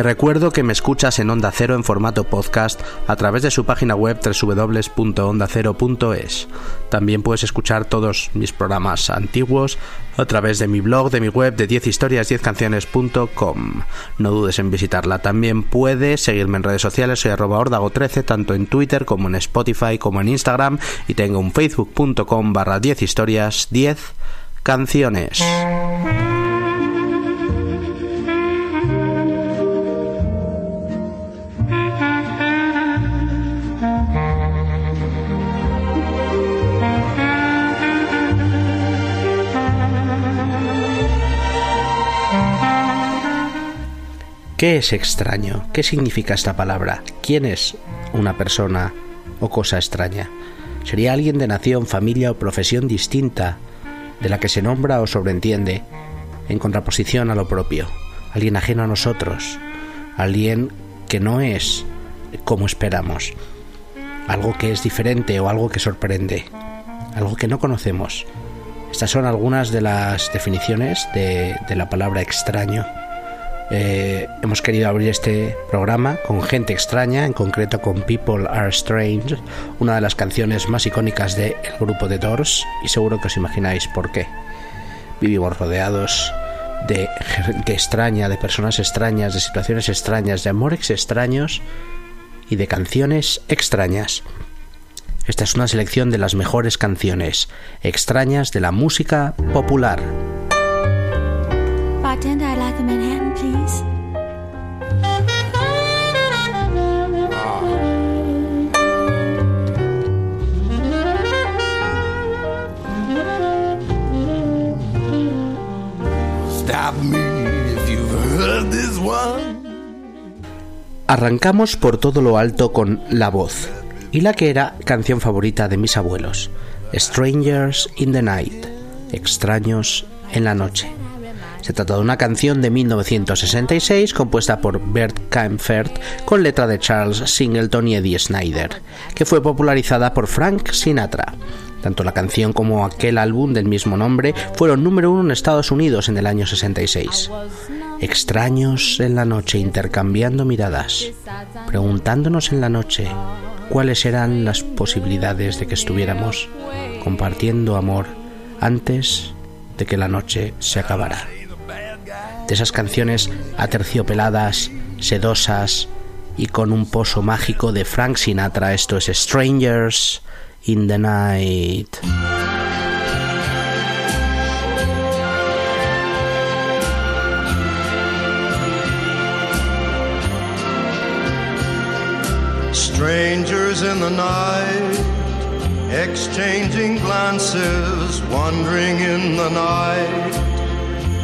Te recuerdo que me escuchas en Onda Cero en formato podcast a través de su página web www.ondacero.es. También puedes escuchar todos mis programas antiguos a través de mi blog, de mi web de 10historias10canciones.com. No dudes en visitarla. También puedes seguirme en redes sociales, soy arroba ordago13, tanto en Twitter como en Spotify como en Instagram y tengo un facebook.com barra 10 historias 10 canciones. ¿Qué es extraño? ¿Qué significa esta palabra? ¿Quién es una persona o cosa extraña? ¿Sería alguien de nación, familia o profesión distinta de la que se nombra o sobreentiende en contraposición a lo propio? ¿Alguien ajeno a nosotros? ¿Alguien que no es como esperamos? ¿Algo que es diferente o algo que sorprende? ¿Algo que no conocemos? Estas son algunas de las definiciones de, la palabra extraño. Eh, hemos querido abrir este programa con gente extraña, en concreto con People Are Strange, una de las canciones más icónicas del grupo de Doors, y seguro que os imagináis por qué. Vivimos rodeados de gente extraña, de personas extrañas, de situaciones extrañas, de amores extraños y de canciones extrañas. Esta es una selección de las mejores canciones extrañas de la música popular. Arrancamos por todo lo alto con La Voz y la que era canción favorita de mis abuelos, Strangers in the Night, Extraños en la Noche. Se trata de una canción de 1966 compuesta por Bert Kaempfert con letra de Charles Singleton y Eddie Snyder, que fue popularizada por Frank Sinatra. Tanto la canción como aquel álbum del mismo nombre fueron número uno en Estados Unidos en el año 66. Extraños en la noche intercambiando miradas, preguntándonos en la noche cuáles eran las posibilidades de que estuviéramos compartiendo amor antes de que la noche se acabara. De esas canciones aterciopeladas, sedosas y con un pozo mágico de Frank Sinatra, esto es Strangers in the Night. Strangers in the night, exchanging glances, wandering in the night.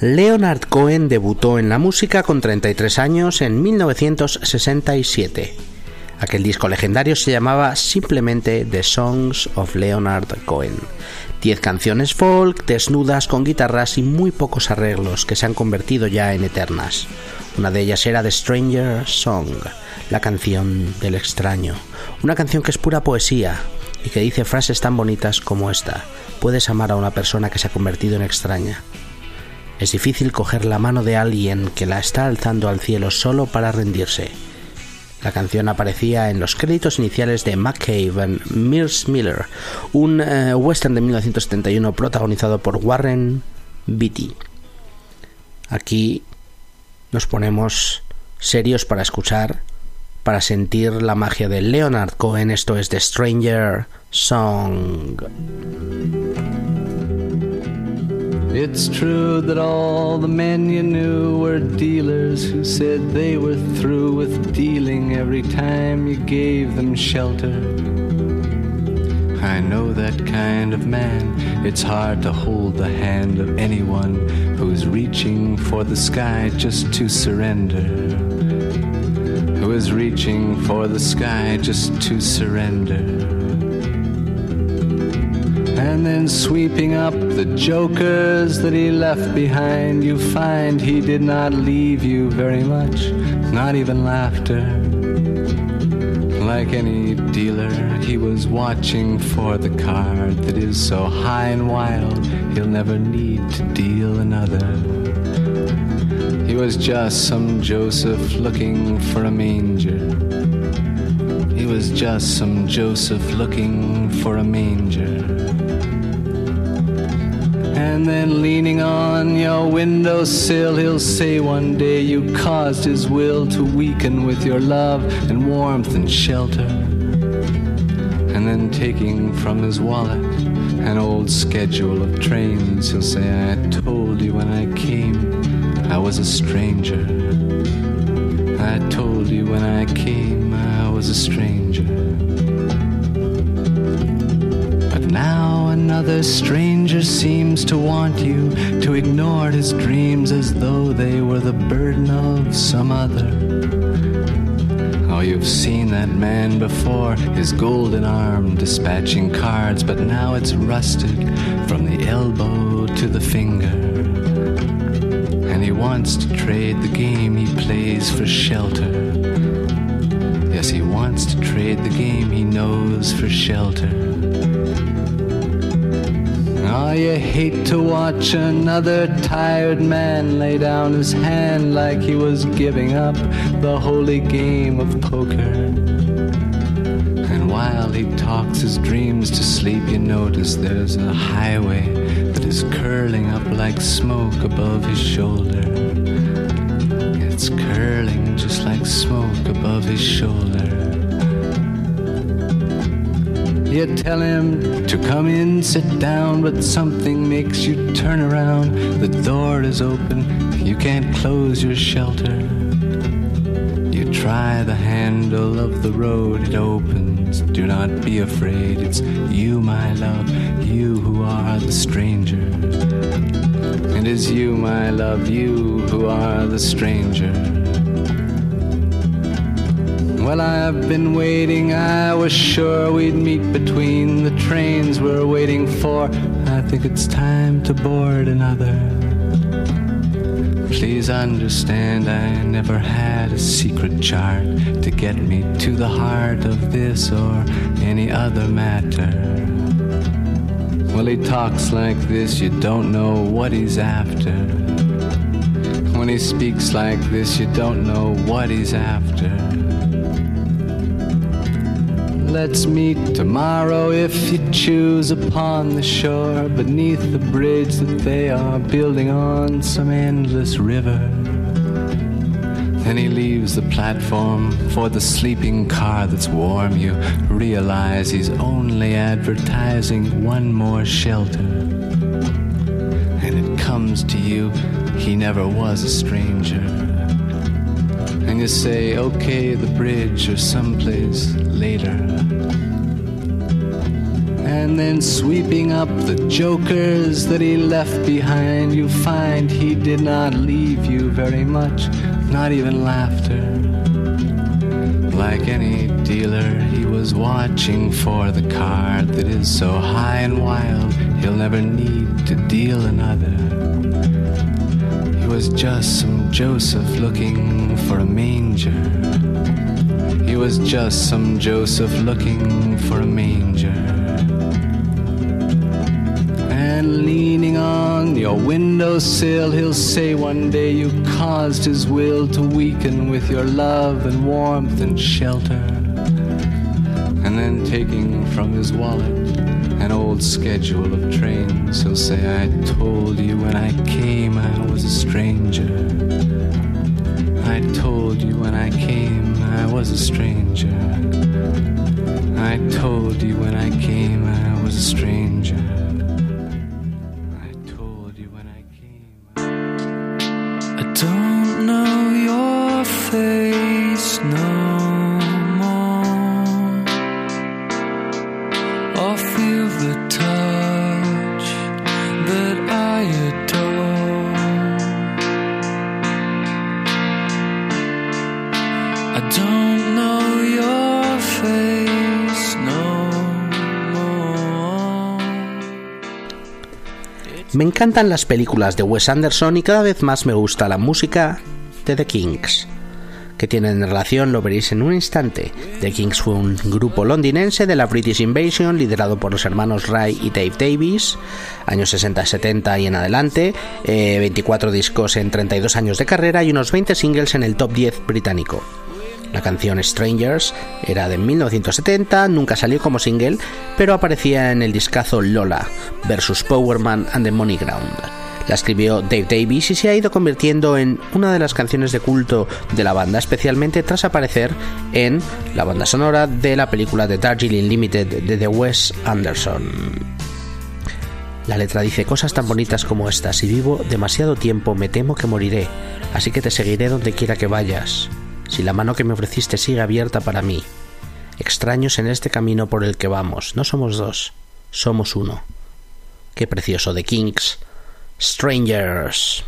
Leonard Cohen debutó en la música con 33 años en 1967. Aquel disco legendario se llamaba simplemente The Songs of Leonard Cohen, Diez canciones folk, desnudas, con guitarras y muy pocos arreglos que se han convertido ya en eternas. Una de ellas era The Stranger Song, la canción del extraño. Una canción que es pura poesía y que dice frases tan bonitas como esta. puedes amar a una persona que se ha convertido en extraña. Es difícil coger la mano de alguien que la está alzando al cielo solo para rendirse. La canción aparecía en los créditos iniciales de McCabe and Mears Miller, un eh, western de 1971 protagonizado por Warren Beatty. Aquí nos ponemos serios para escuchar, para sentir la magia de Leonard Cohen. Esto es The Stranger Song. It's true that all the men you knew were dealers who said they were through with dealing every time you gave them shelter. I know that kind of man. It's hard to hold the hand of anyone who's reaching for the sky just to surrender. Who is reaching for the sky just to surrender and then sweeping up the jokers that he left behind, you find he did not leave you very much, not even laughter. Like any dealer, he was watching for the card that is so high and wild, he'll never need to deal another. He was just some Joseph looking for a manger. He was just some Joseph looking for a manger and then leaning on your windowsill, he'll say one day you caused his will to weaken with your love and warmth and shelter. And then taking from his wallet an old schedule of trains, he'll say, I told you when I came I was a stranger. I told you when I came I was a stranger. Another stranger seems to want you to ignore his dreams as though they were the burden of some other. Oh, you've seen that man before, his golden arm dispatching cards, but now it's rusted from the elbow to the finger. And he wants to trade the game he plays for shelter. Yes, he wants to trade the game he knows for shelter. You hate to watch another tired man lay down his hand like he was giving up the holy game of poker. And while he talks his dreams to sleep, you notice there's a highway that is curling up like smoke above his shoulder. It's curling just like smoke above his shoulder. You tell him to come in, sit down, but something makes you turn around. The door is open, you can't close your shelter. You try the handle of the road, it opens. Do not be afraid, it's you, my love, you who are the stranger. It is you, my love, you who are the stranger. Well, I've been waiting, I was sure we'd meet between the trains we're waiting for. I think it's time to board another. Please understand, I never had a secret chart to get me to the heart of this or any other matter. Well, he talks like this, you don't know what he's after. When he speaks like this, you don't know what he's after. Let's meet tomorrow if you choose upon the shore beneath the bridge that they are building on some endless river. Then he leaves the platform for the sleeping car that's warm. You realize he's only advertising one more shelter. And it comes to you, he never was a stranger. And you say, okay, the bridge or someplace later. And then sweeping up the jokers that he left behind, you find he did not leave you very much, not even laughter. Like any dealer, he was watching for the card that is so high and wild, he'll never need to deal another. Was just some Joseph looking for a manger. He was just some Joseph looking for a manger. a windowsill. He'll say one day you caused his will to weaken with your love and warmth and shelter. And then taking from his wallet an old schedule of trains, he'll say, I told you when I came I was a stranger. I told you when I came I was a stranger. I told you when I came I was a stranger. Encantan las películas de Wes Anderson y cada vez más me gusta la música de The Kings. Que tienen relación lo veréis en un instante. The Kings fue un grupo londinense de la British Invasion liderado por los hermanos Ray y Dave Davies, años 60-70 y en adelante, eh, 24 discos en 32 años de carrera y unos 20 singles en el top 10 británico. La canción Strangers era de 1970, nunca salió como single, pero aparecía en el discazo Lola versus Powerman and the Money Ground. La escribió Dave Davies y se ha ido convirtiendo en una de las canciones de culto de la banda, especialmente tras aparecer en la banda sonora de la película de Darjeeling Limited de The Wes Anderson. La letra dice cosas tan bonitas como esta, si vivo demasiado tiempo me temo que moriré, así que te seguiré donde quiera que vayas. Si la mano que me ofreciste sigue abierta para mí. Extraños en este camino por el que vamos, no somos dos, somos uno. Qué precioso de Kings. Strangers.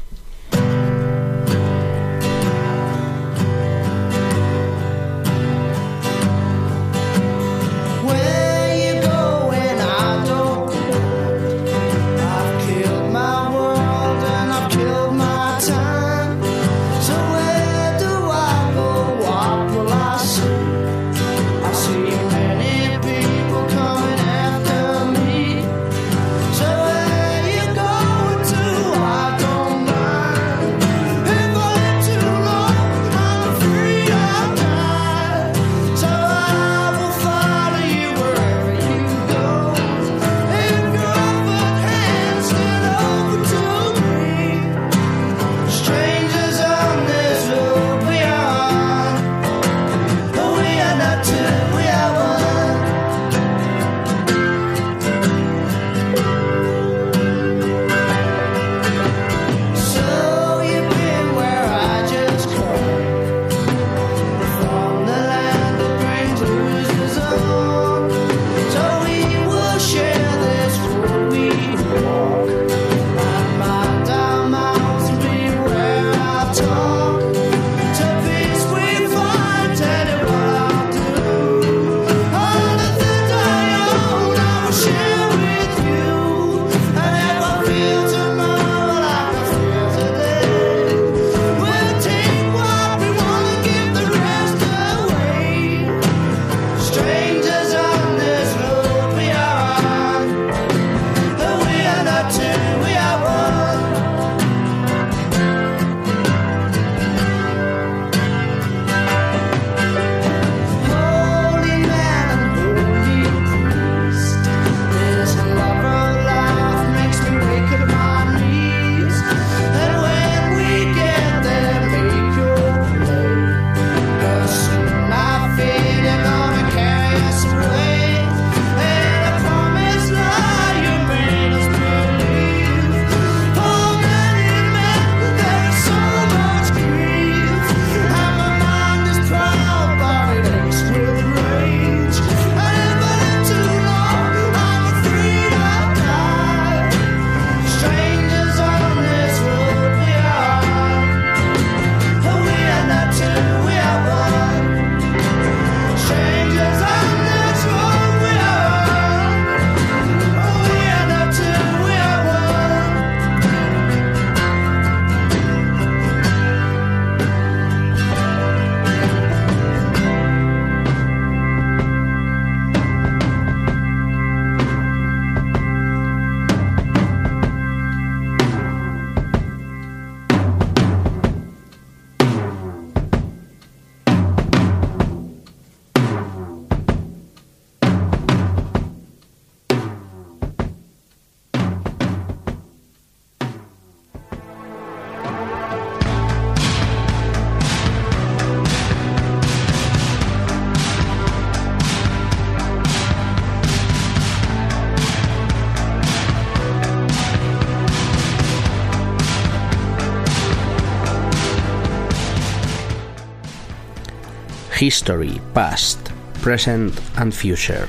History, Past, Present and Future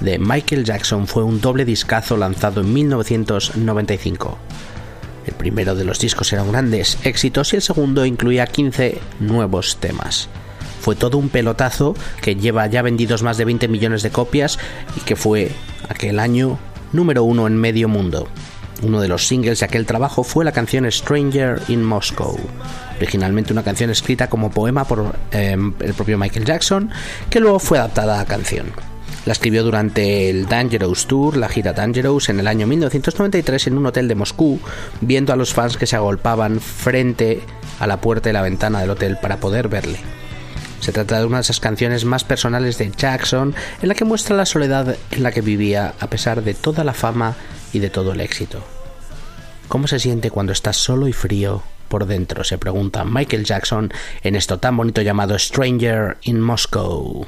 de Michael Jackson fue un doble discazo lanzado en 1995. El primero de los discos eran grandes éxitos y el segundo incluía 15 nuevos temas. Fue todo un pelotazo que lleva ya vendidos más de 20 millones de copias y que fue aquel año número uno en medio mundo. Uno de los singles de aquel trabajo fue la canción Stranger in Moscow, originalmente una canción escrita como poema por em, el propio Michael Jackson, que luego fue adaptada a canción. La escribió durante el Dangerous Tour, la gira Dangerous, en el año 1993 en un hotel de Moscú, viendo a los fans que se agolpaban frente a la puerta y la ventana del hotel para poder verle. Se trata de una de esas canciones más personales de Jackson, en la que muestra la soledad en la que vivía a pesar de toda la fama y de todo el éxito. ¿Cómo se siente cuando estás solo y frío por dentro? Se pregunta Michael Jackson en esto tan bonito llamado Stranger in Moscow.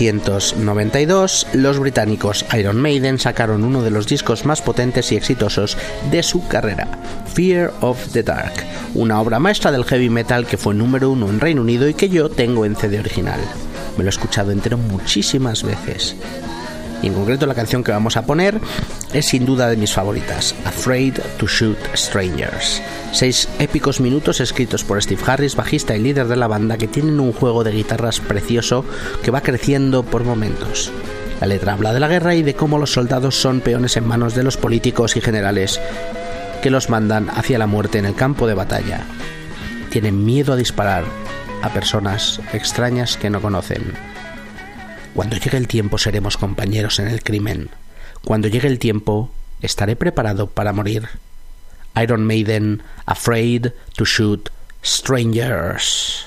1992, los británicos Iron Maiden sacaron uno de los discos más potentes y exitosos de su carrera, Fear of the Dark, una obra maestra del heavy metal que fue número uno en Reino Unido y que yo tengo en CD original. Me lo he escuchado entero muchísimas veces. Y en concreto la canción que vamos a poner es sin duda de mis favoritas, Afraid to Shoot Strangers. Seis épicos minutos escritos por Steve Harris, bajista y líder de la banda, que tienen un juego de guitarras precioso que va creciendo por momentos. La letra habla de la guerra y de cómo los soldados son peones en manos de los políticos y generales que los mandan hacia la muerte en el campo de batalla. Tienen miedo a disparar a personas extrañas que no conocen. Cuando llegue el tiempo seremos compañeros en el crimen. Cuando llegue el tiempo estaré preparado para morir. Iron Maiden, Afraid to Shoot Strangers.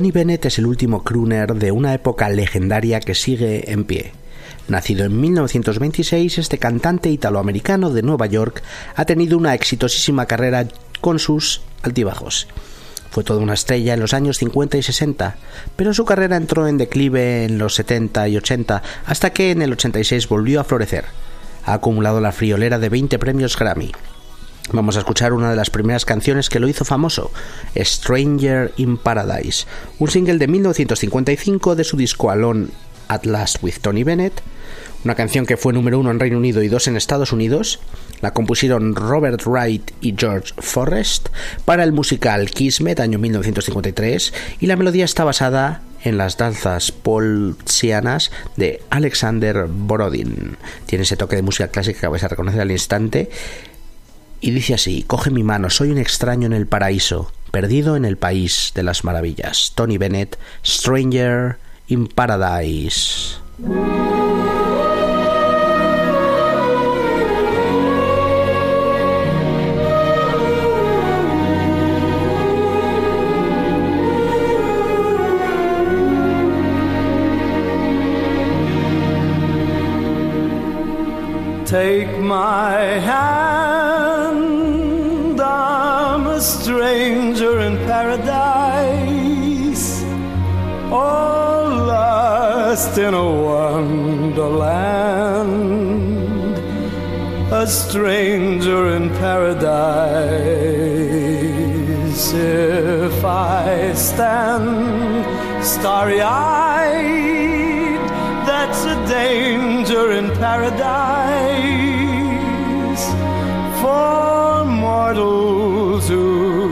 Tony Bennett es el último crooner de una época legendaria que sigue en pie. Nacido en 1926, este cantante italoamericano de Nueva York ha tenido una exitosísima carrera con sus altibajos. Fue toda una estrella en los años 50 y 60, pero su carrera entró en declive en los 70 y 80 hasta que en el 86 volvió a florecer. Ha acumulado la friolera de 20 premios Grammy. Vamos a escuchar una de las primeras canciones que lo hizo famoso, Stranger in Paradise, un single de 1955 de su disco Alone at Last with Tony Bennett, una canción que fue número uno en Reino Unido y dos en Estados Unidos. La compusieron Robert Wright y George Forrest para el musical Kismet, año 1953, y la melodía está basada en las danzas polsianas de Alexander Borodin. Tiene ese toque de música clásica que vais a reconocer al instante. Y dice así, coge mi mano, soy un extraño en el paraíso, perdido en el país de las maravillas. Tony Bennett, Stranger in Paradise. Take my hand, stranger in paradise, all lost in a wonderland, a stranger in paradise. If I stand starry eyed, that's a danger in paradise. For mortals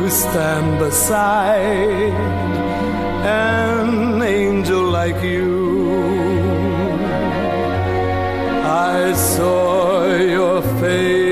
who stand beside an angel like you. I saw your face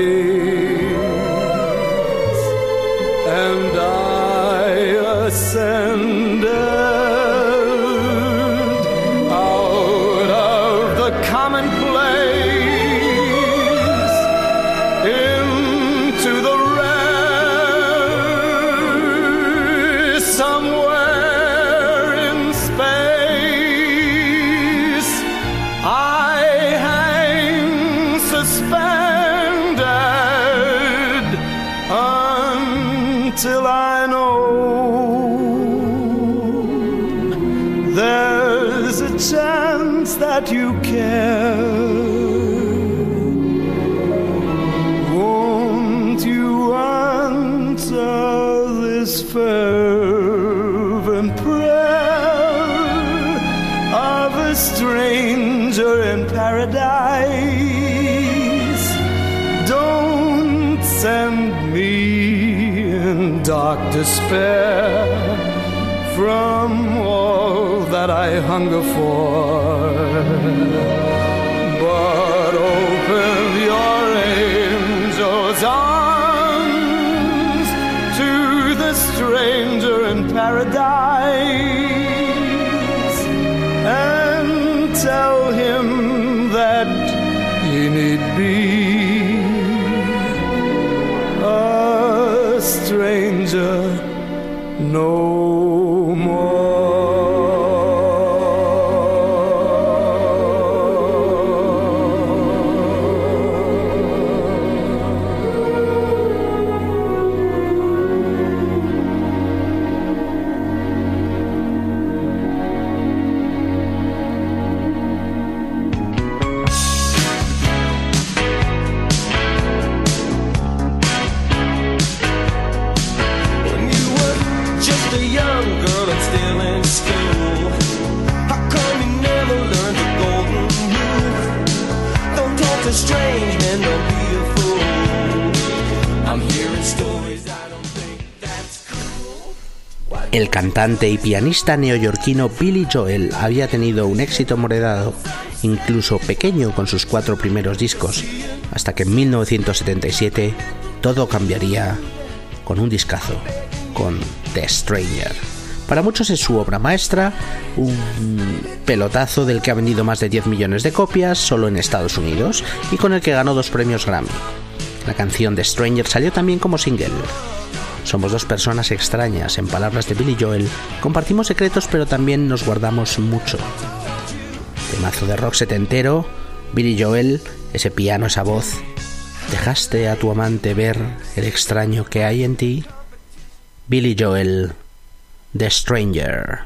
until I know there's a chance that you care. Won't you answer this fervent dark despair from all that I hunger for. But open your angel's arms to the stranger in paradise and tell no El cantante y pianista neoyorquino Billy Joel había tenido un éxito moredado, incluso pequeño con sus cuatro primeros discos, hasta que en 1977 todo cambiaría con un discazo, con The Stranger. Para muchos es su obra maestra, un pelotazo del que ha vendido más de 10 millones de copias solo en Estados Unidos y con el que ganó dos premios Grammy. La canción de Stranger salió también como single. Somos dos personas extrañas, en palabras de Billy Joel, compartimos secretos pero también nos guardamos mucho. mazo de rock setentero, Billy Joel, ese piano, esa voz. ¿Dejaste a tu amante ver el extraño que hay en ti? Billy Joel, The Stranger.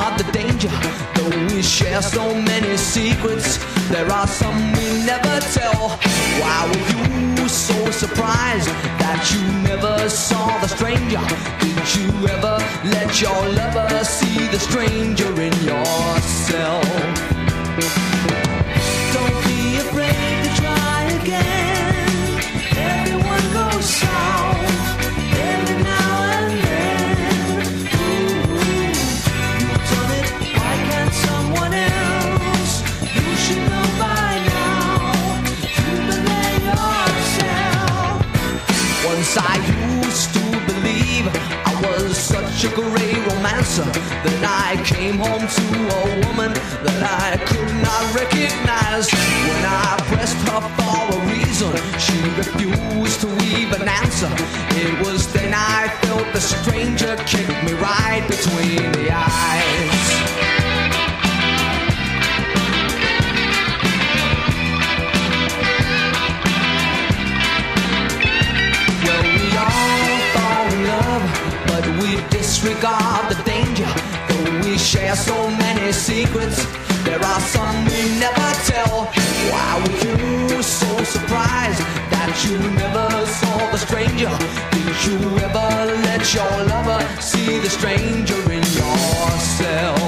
not the danger, though we share so many secrets. There are some we never tell. Why were you so surprised that you never saw the stranger? Did you ever let your lover see the stranger in yourself? Don't be afraid to try again. sugar ray romancer that I came home to a woman that I could not recognize. When I pressed her for a reason, she refused to even answer. It was then I felt the stranger kick me right between the eyes. we disregard the danger, though we share so many secrets, there are some we never tell. Why were you so surprised that you never saw the stranger? Did you ever let your lover see the stranger in yourself?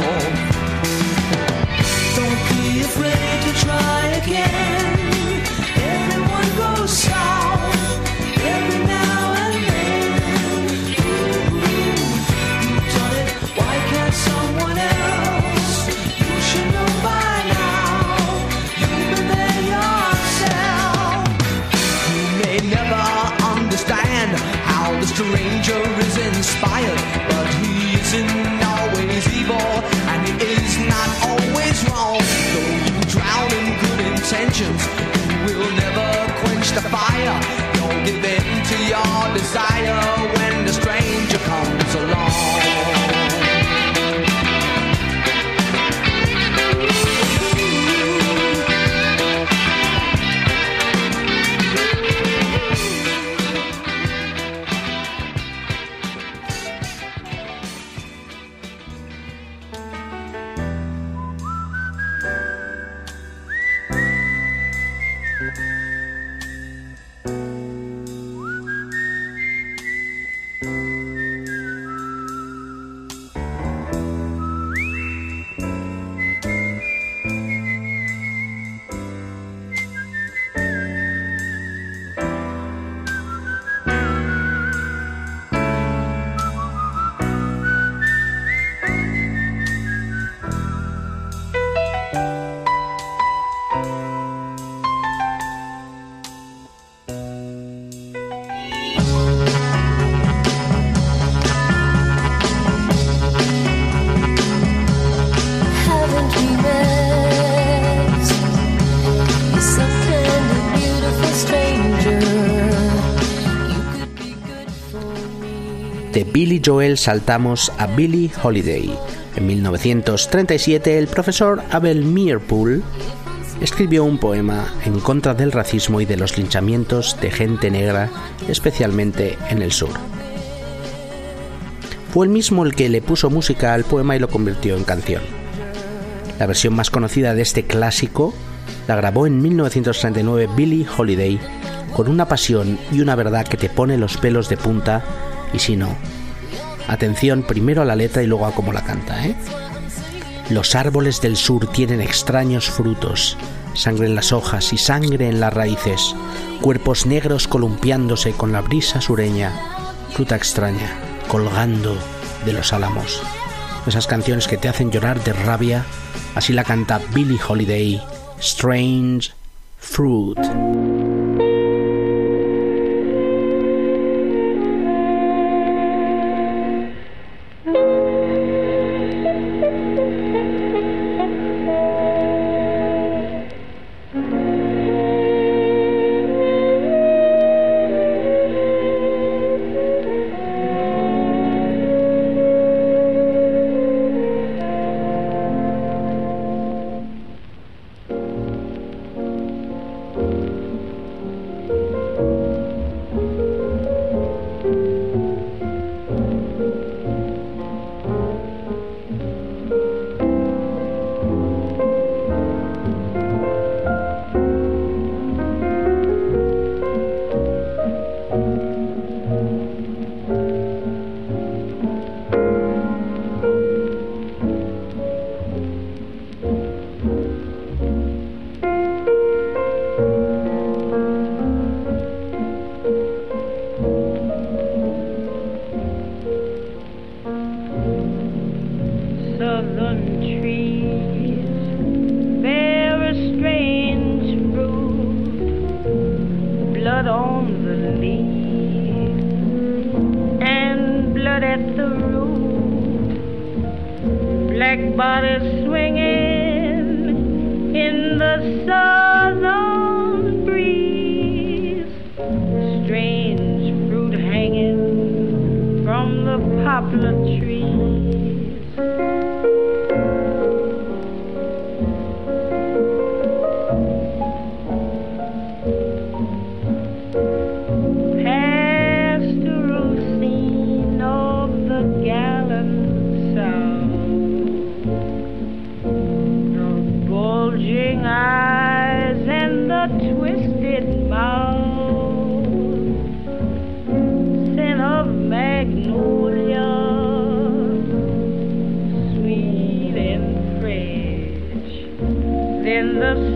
Don't be afraid to try again. The ranger is inspired, but he isn't always evil, and he is not always wrong. Though you drown in good intentions, you will never quench the fire. Joel saltamos a Billie Holiday. En 1937 el profesor Abel Meerpool escribió un poema en contra del racismo y de los linchamientos de gente negra, especialmente en el sur. Fue el mismo el que le puso música al poema y lo convirtió en canción. La versión más conocida de este clásico la grabó en 1939 Billie Holiday con una pasión y una verdad que te pone los pelos de punta y si no, atención primero a la letra y luego a cómo la canta, ¿eh? Los árboles del sur tienen extraños frutos, sangre en las hojas y sangre en las raíces, cuerpos negros columpiándose con la brisa sureña, fruta extraña, colgando de los álamos. Esas canciones que te hacen llorar de rabia, así la canta Billie Holiday, Strange Fruit.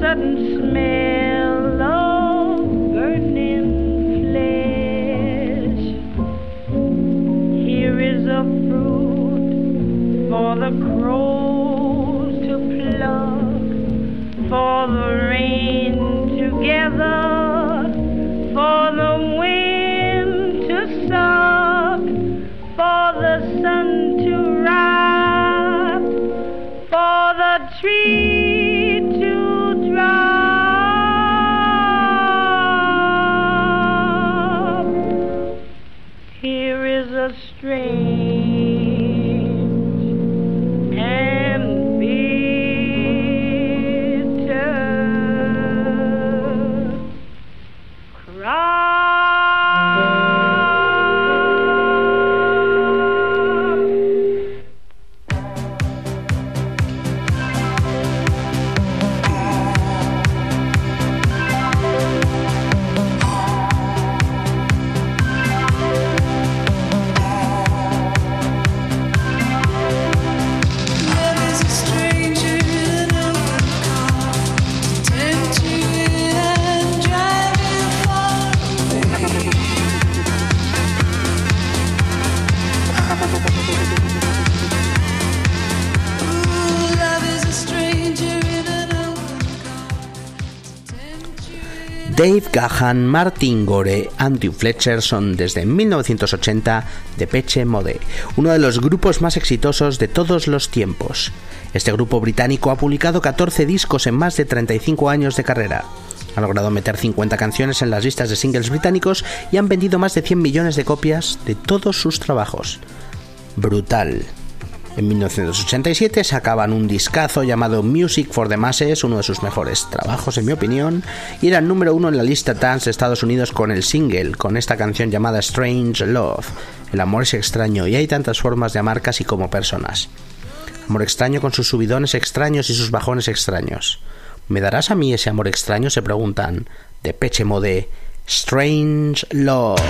Sudden smell Dave Gahan, Martin Gore, Andrew Fletcher son desde 1980 Depeche Mode, uno de los grupos más exitosos de todos los tiempos. Este grupo británico ha publicado 14 discos en más de 35 años de carrera. Ha logrado meter 50 canciones en las listas de singles británicos y han vendido más de 100 millones de copias de todos sus trabajos. Brutal. En 1987 sacaban un discazo llamado Music for the Masses, uno de sus mejores trabajos en mi opinión, y era el número uno en la lista Dance de Estados Unidos con el single, con esta canción llamada Strange Love. El amor es extraño y hay tantas formas de amar casi como personas. Amor extraño con sus subidones extraños y sus bajones extraños. ¿Me darás a mí ese amor extraño? se preguntan. De Peche Mode, Strange Love.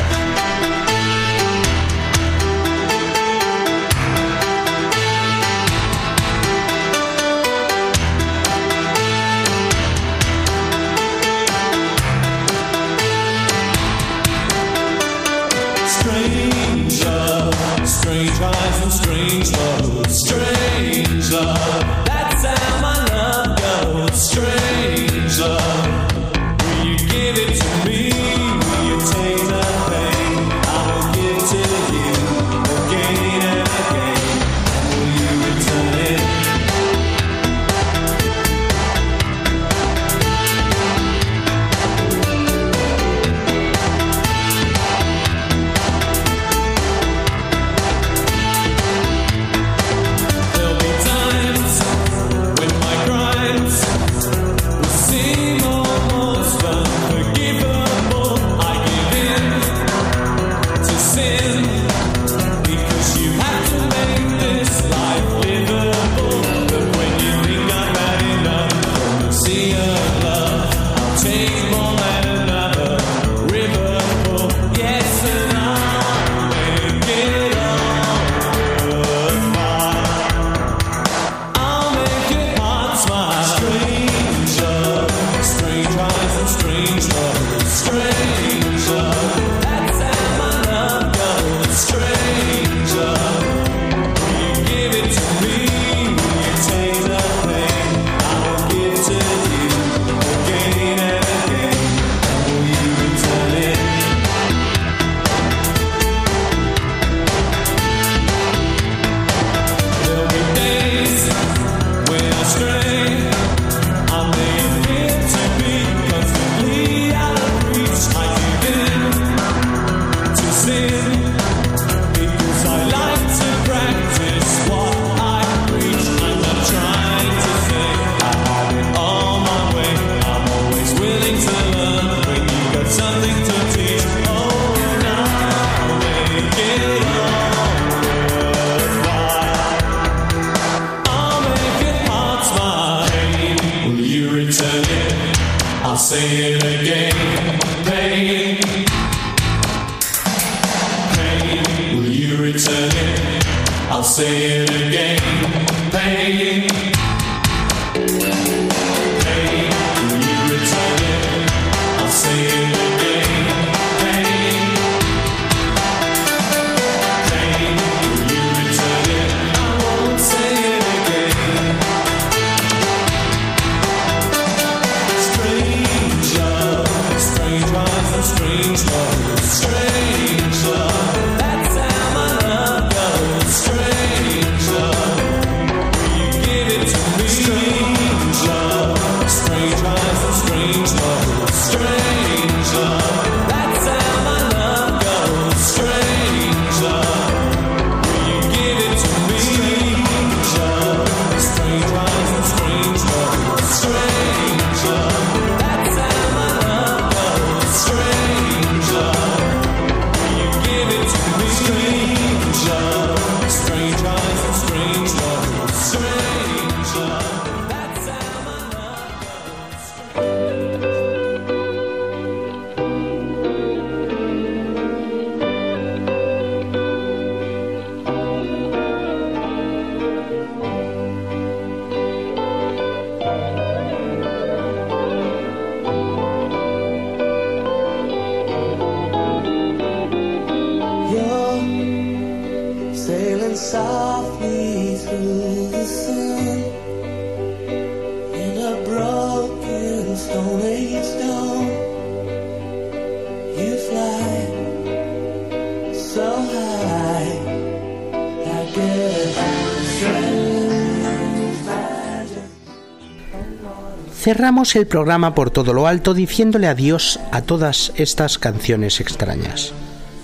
Cerramos el programa por todo lo alto diciéndole adiós a todas estas canciones extrañas,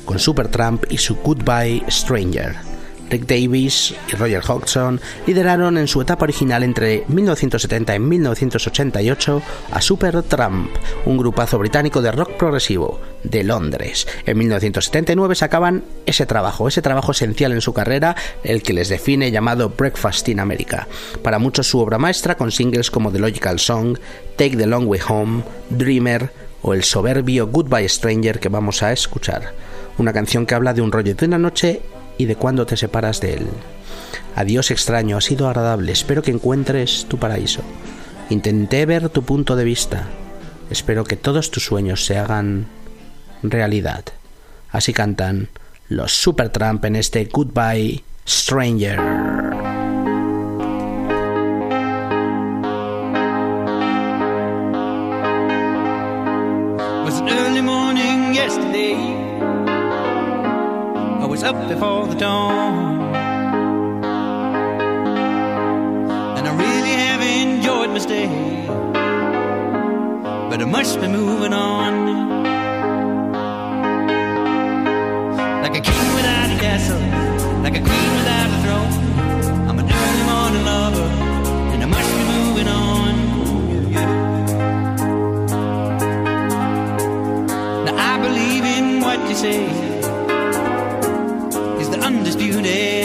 con Supertramp y su Goodbye Stranger. Rick Davis y Roger Hodgson lideraron en su etapa original entre 1970 y 1988 a Supertramp, un grupazo británico de rock progresivo de Londres. En 1979 sacaban ese trabajo, ese trabajo esencial en su carrera, el que les define llamado Breakfast in America. Para muchos su obra maestra con singles como The Logical Song, Take the Long Way Home, Dreamer o el soberbio Goodbye Stranger que vamos a escuchar. Una canción que habla de un rollo de una noche y de cuándo te separas de él. Adiós extraño, ha sido agradable, espero que encuentres tu paraíso. Intenté ver tu punto de vista, espero que todos tus sueños se hagan realidad. Así cantan los Supertramp en este Goodbye Stranger. Was up before the dawn. And I really have enjoyed my stay. But I must be moving on. Like a king without a castle, like a queen without a throne. I'm an early morning lover, and I must be moving on. Now I believe in what you say undisputed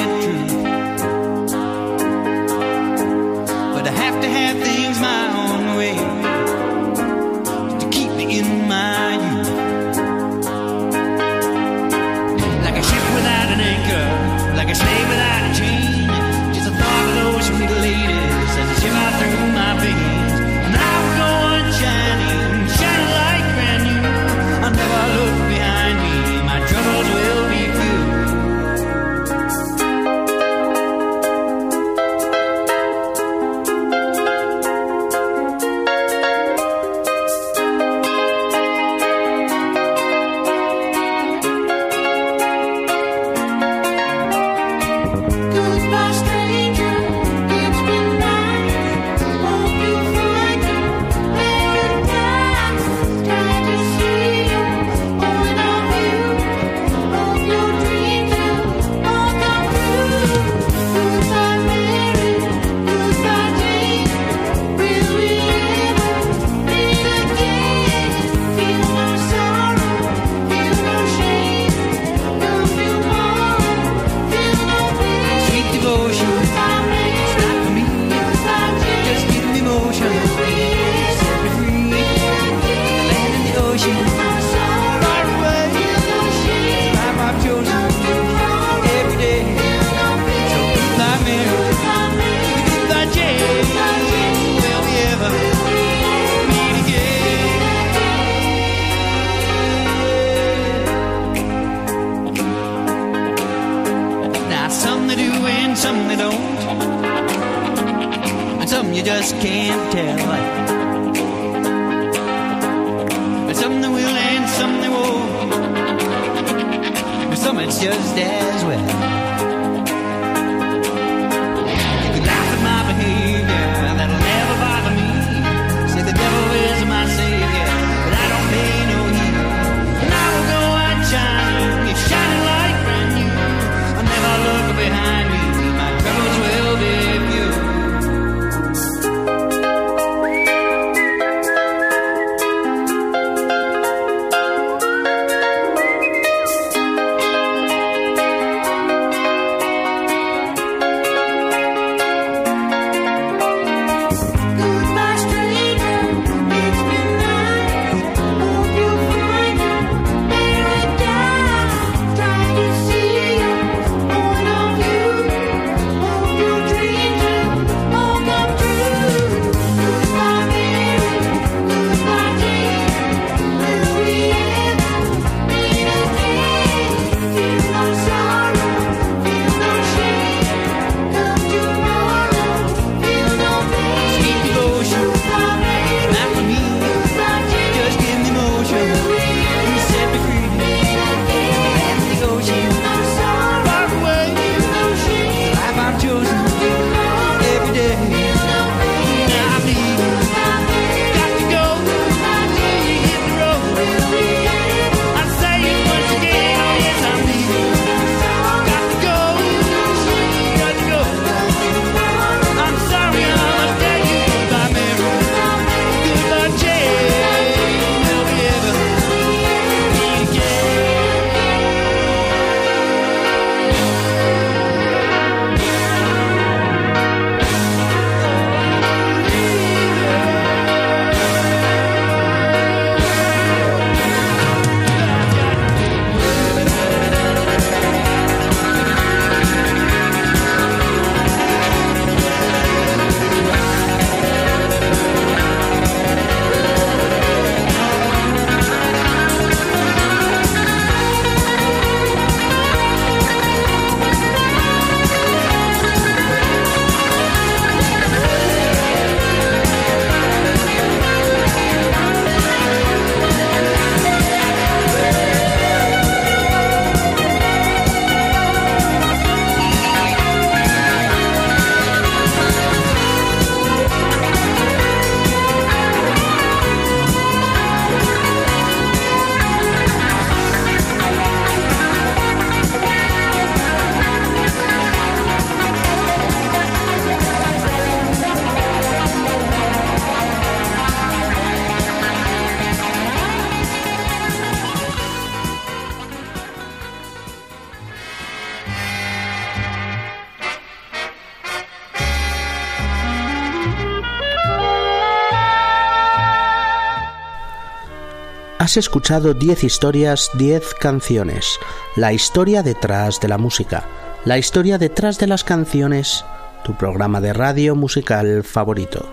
Has escuchado 10 historias, 10 canciones. La historia detrás de la música. La historia detrás de las canciones. Tu programa de radio musical favorito.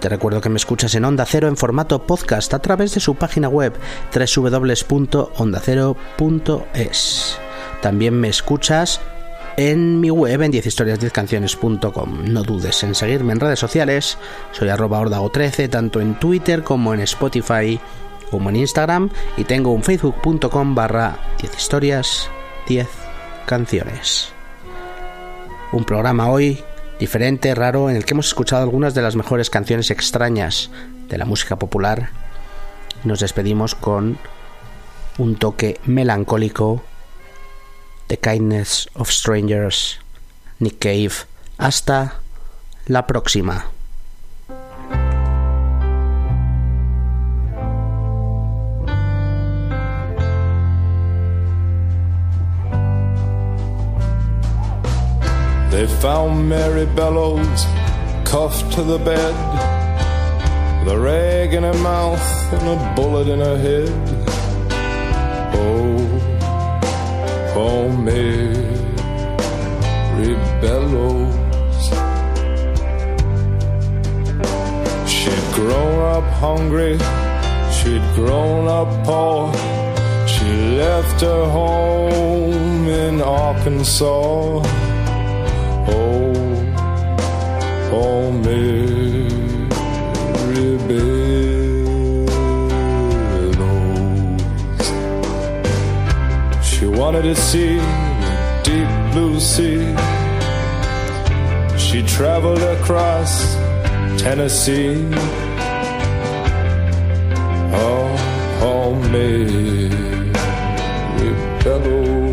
Te recuerdo que me escuchas en Onda Cero en formato podcast a través de su página web www.ondacero.es. También me escuchas en mi web en 10historias10canciones.com. No dudes en seguirme en redes sociales. Soy arroba ordago13 tanto en Twitter como en Spotify como en Instagram y tengo un facebook.com barra 10 historias 10 canciones. Un programa hoy diferente, raro, en el que hemos escuchado algunas de las mejores canciones extrañas de la música popular. Nos despedimos con un toque melancólico The Kindness of Strangers, Nick Cave. Hasta la próxima. They found Mary Bellows cuffed to the bed, with a rag in her mouth and a bullet in her head. Oh, oh, Mary Bellows. She'd grown up hungry, she'd grown up poor. She left her home in Arkansas. Oh, oh, Mary Bellows. She wanted to see the deep blue sea. She traveled across Tennessee. Oh, oh, Mary Bellows.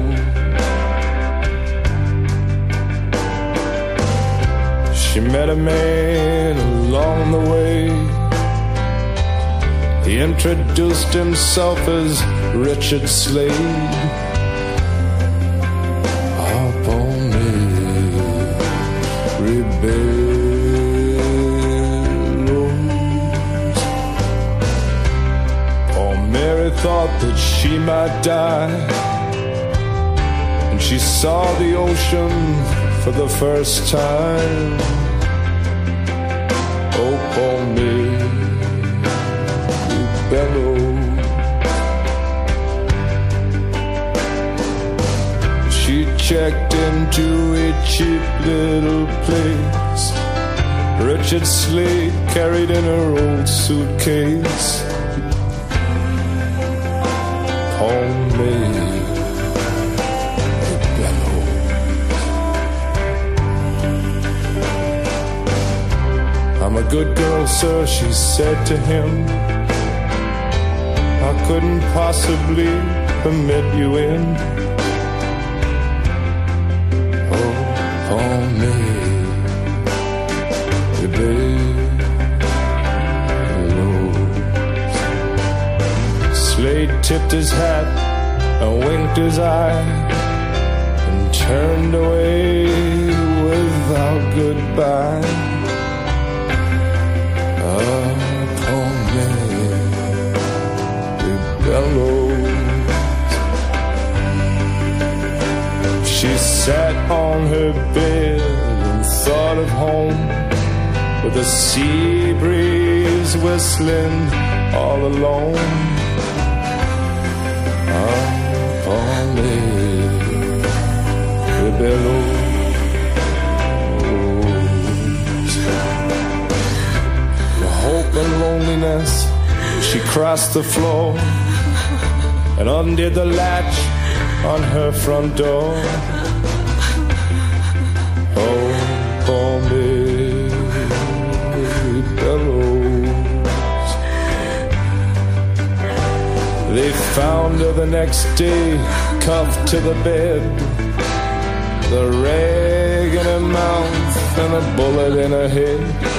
She met a man along the way. He introduced himself as Richard Slade. Up on Mary Bellows. Oh, Mary thought that she might die. And she saw the ocean for the first time. Poor Mary Bellows. She checked into a cheap little place. Richard Slade carried in her old suitcase. Homemade good girl, sir, she said to him. I couldn't possibly permit you in. Oh, oh, me, Slade tipped his hat and winked his eye and turned away without goodbye. Upon Mary Bellows. She sat on her bed and thought of home with the sea breeze whistling all alone. Upon Mary Bellows. Loneliness, she crossed the floor and undid the latch on her front door. Oh, poor Mary. They found her the next day, cuffed to the bed, the rag in her mouth and a bullet in her head.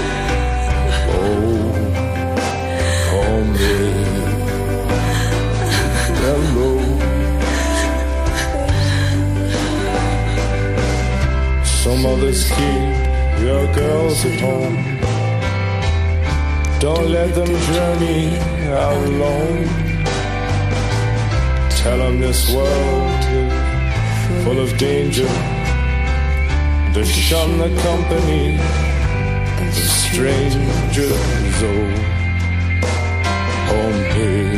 Some others keep your girls at home. Don't let them journey out alone. Tell them this world is full of danger. To shun the company of strangers. Oh, homepage.